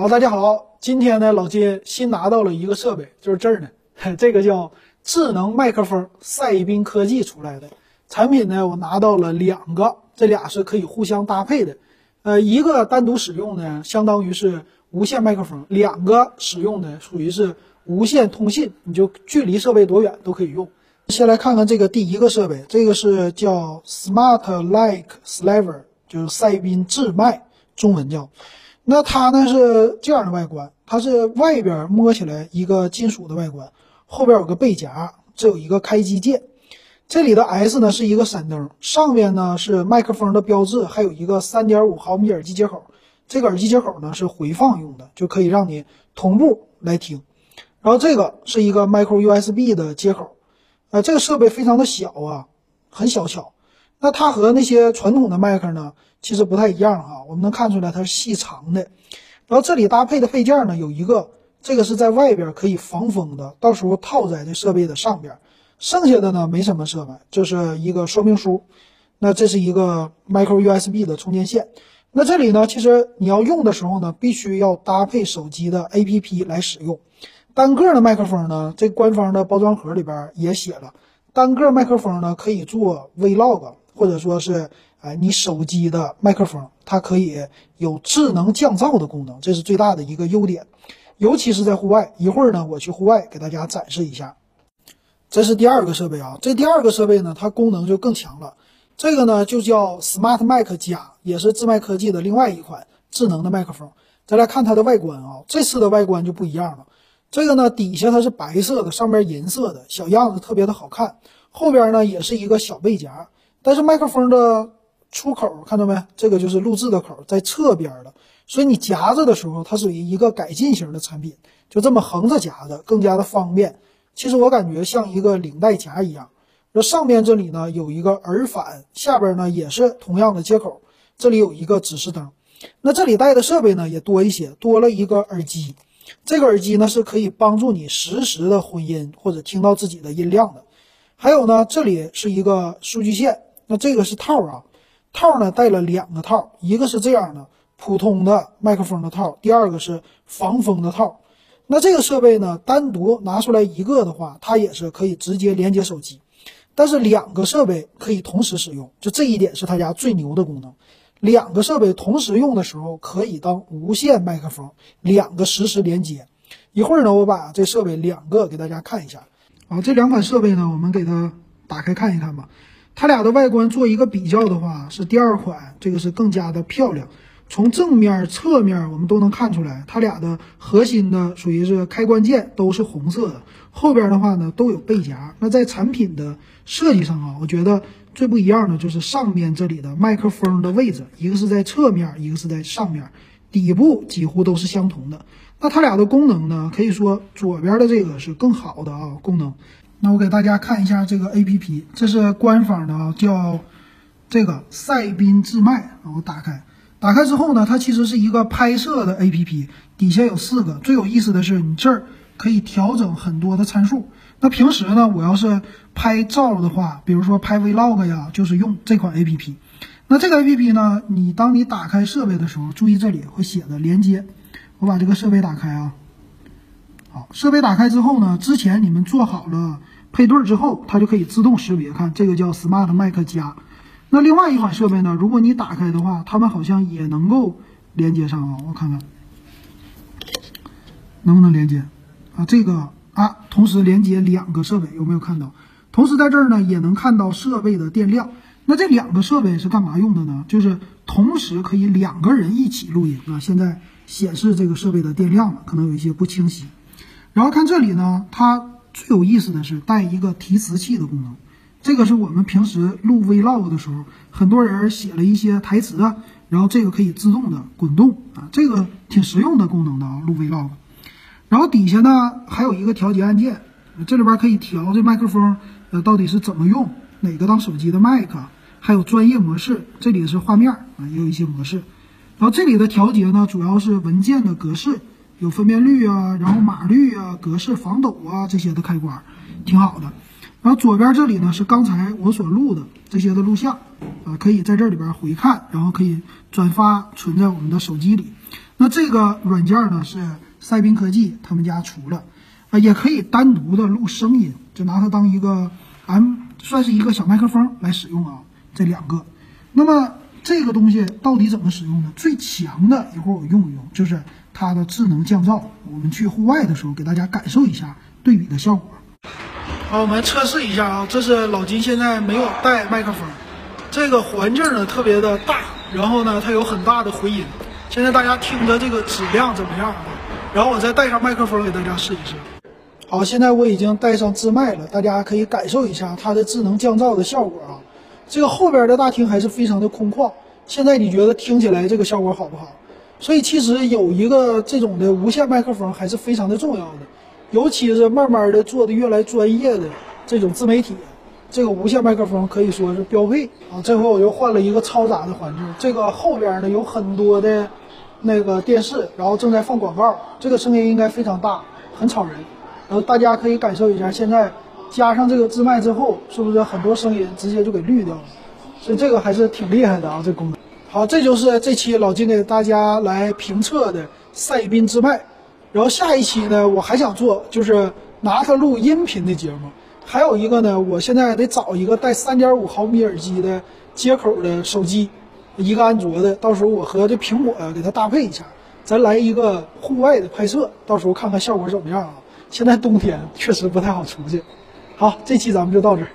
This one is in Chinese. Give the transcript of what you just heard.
好，大家好，今天呢，老金新拿到了一个设备，就是这儿呢，这个叫智能麦克风，赛宾科技出来的产品呢，我拿到了两个，这俩是可以互相搭配的，呃，一个单独使用呢，相当于是无线麦克风，两个使用呢，属于是无线通信，你就距离设备多远都可以用。先来看看这个第一个设备，这个是叫 Smart Like Slaver，就是赛宾智麦，中文叫。那它呢是这样的外观，它是外边摸起来一个金属的外观，后边有个背夹，这有一个开机键，这里的 S 呢是一个闪灯，上面呢是麦克风的标志，还有一个3.5毫米耳机接口，这个耳机接口呢是回放用的，就可以让你同步来听。然后这个是一个 Micro USB 的接口，啊，这个设备非常的小啊，很小巧。那它和那些传统的麦克呢？其实不太一样哈，我们能看出来它是细长的，然后这里搭配的配件呢有一个，这个是在外边可以防风的，到时候套在这设备的上边，剩下的呢没什么设备，就是一个说明书。那这是一个 micro USB 的充电线。那这里呢，其实你要用的时候呢，必须要搭配手机的 APP 来使用。单个的麦克风呢，这官方的包装盒里边也写了，单个麦克风呢可以做 Vlog，或者说是。哎，你手机的麦克风，它可以有智能降噪的功能，这是最大的一个优点，尤其是在户外。一会儿呢，我去户外给大家展示一下。这是第二个设备啊，这第二个设备呢，它功能就更强了。这个呢就叫 Smart Mic 加，也是智麦科技的另外一款智能的麦克风。再来看它的外观啊，这次的外观就不一样了。这个呢底下它是白色的，上边银色的，小样子特别的好看。后边呢也是一个小背夹，但是麦克风的。出口看到没？这个就是录制的口，在侧边的，所以你夹着的时候，它属于一个改进型的产品，就这么横着夹的，更加的方便。其实我感觉像一个领带夹一样。那上面这里呢有一个耳返，下边呢也是同样的接口，这里有一个指示灯。那这里带的设备呢也多一些，多了一个耳机。这个耳机呢是可以帮助你实时的混音或者听到自己的音量的。还有呢，这里是一个数据线，那这个是套啊。套呢带了两个套，一个是这样的普通的麦克风的套，第二个是防风的套。那这个设备呢，单独拿出来一个的话，它也是可以直接连接手机。但是两个设备可以同时使用，就这一点是他家最牛的功能。两个设备同时用的时候，可以当无线麦克风，两个实时连接。一会儿呢，我把这设备两个给大家看一下。好，这两款设备呢，我们给它打开看一看吧。它俩的外观做一个比较的话，是第二款，这个是更加的漂亮。从正面、侧面我们都能看出来，它俩的核心的属于是开关键都是红色的。后边的话呢都有背夹。那在产品的设计上啊，我觉得最不一样的就是上面这里的麦克风的位置，一个是在侧面，一个是在上面，底部几乎都是相同的。那它俩的功能呢，可以说左边的这个是更好的啊功能。那我给大家看一下这个 A P P，这是官方的啊，叫这个赛宾智麦。我打开，打开之后呢，它其实是一个拍摄的 A P P，底下有四个。最有意思的是，你这儿可以调整很多的参数。那平时呢，我要是拍照的话，比如说拍 Vlog 呀，就是用这款 A P P。那这个 A P P 呢，你当你打开设备的时候，注意这里会写的连接。我把这个设备打开啊。好，设备打开之后呢，之前你们做好了配对之后，它就可以自动识别。看这个叫 Smart Mic 加。那另外一款设备呢，如果你打开的话，它们好像也能够连接上啊。我看看能不能连接啊？这个啊，同时连接两个设备，有没有看到？同时在这儿呢，也能看到设备的电量。那这两个设备是干嘛用的呢？就是同时可以两个人一起录音啊。现在显示这个设备的电量了，可能有一些不清晰。然后看这里呢，它最有意思的是带一个提词器的功能，这个是我们平时录 Vlog 的时候，很多人写了一些台词啊，然后这个可以自动的滚动啊，这个挺实用的功能的啊，录 Vlog。然后底下呢还有一个调节按键，这里边可以调这麦克风呃到底是怎么用，哪个当手机的麦克，还有专业模式，这里是画面啊，也有一些模式。然后这里的调节呢，主要是文件的格式。有分辨率啊，然后码率啊，格式防抖啊，这些的开关，挺好的。然后左边这里呢是刚才我所录的这些的录像，啊，可以在这里边回看，然后可以转发存在我们的手机里。那这个软件呢是赛宾科技他们家出了，啊，也可以单独的录声音，就拿它当一个 M，算是一个小麦克风来使用啊。这两个，那么这个东西到底怎么使用呢？最强的一会儿我用一用，就是它的智能降噪。我们去户外的时候给大家感受一下对比的效果。好，我们测试一下啊，这是老金现在没有带麦克风，这个环境呢特别的大，然后呢它有很大的回音。现在大家听着这个质量怎么样啊？然后我再带上麦克风给大家试一试。好，现在我已经带上自麦了，大家可以感受一下它的智能降噪的效果啊。这个后边的大厅还是非常的空旷。现在你觉得听起来这个效果好不好？所以其实有一个这种的无线麦克风还是非常的重要的，尤其是慢慢的做的越来专业的这种自媒体。这个无线麦克风可以说是标配啊！这回我又换了一个嘈杂的环境，这个后边呢有很多的那个电视，然后正在放广告，这个声音应该非常大，很吵人。然后大家可以感受一下，现在加上这个自麦之后，是不是很多声音直接就给滤掉了？所以这个还是挺厉害的啊，这功能。好，这就是这期老金给大家来评测的赛宾自麦。然后下一期呢，我还想做，就是拿它录音频的节目。还有一个呢，我现在得找一个带三点五毫米耳机的接口的手机，一个安卓的，到时候我和这苹果给它搭配一下，咱来一个户外的拍摄，到时候看看效果怎么样啊？现在冬天确实不太好出去。好，这期咱们就到这儿。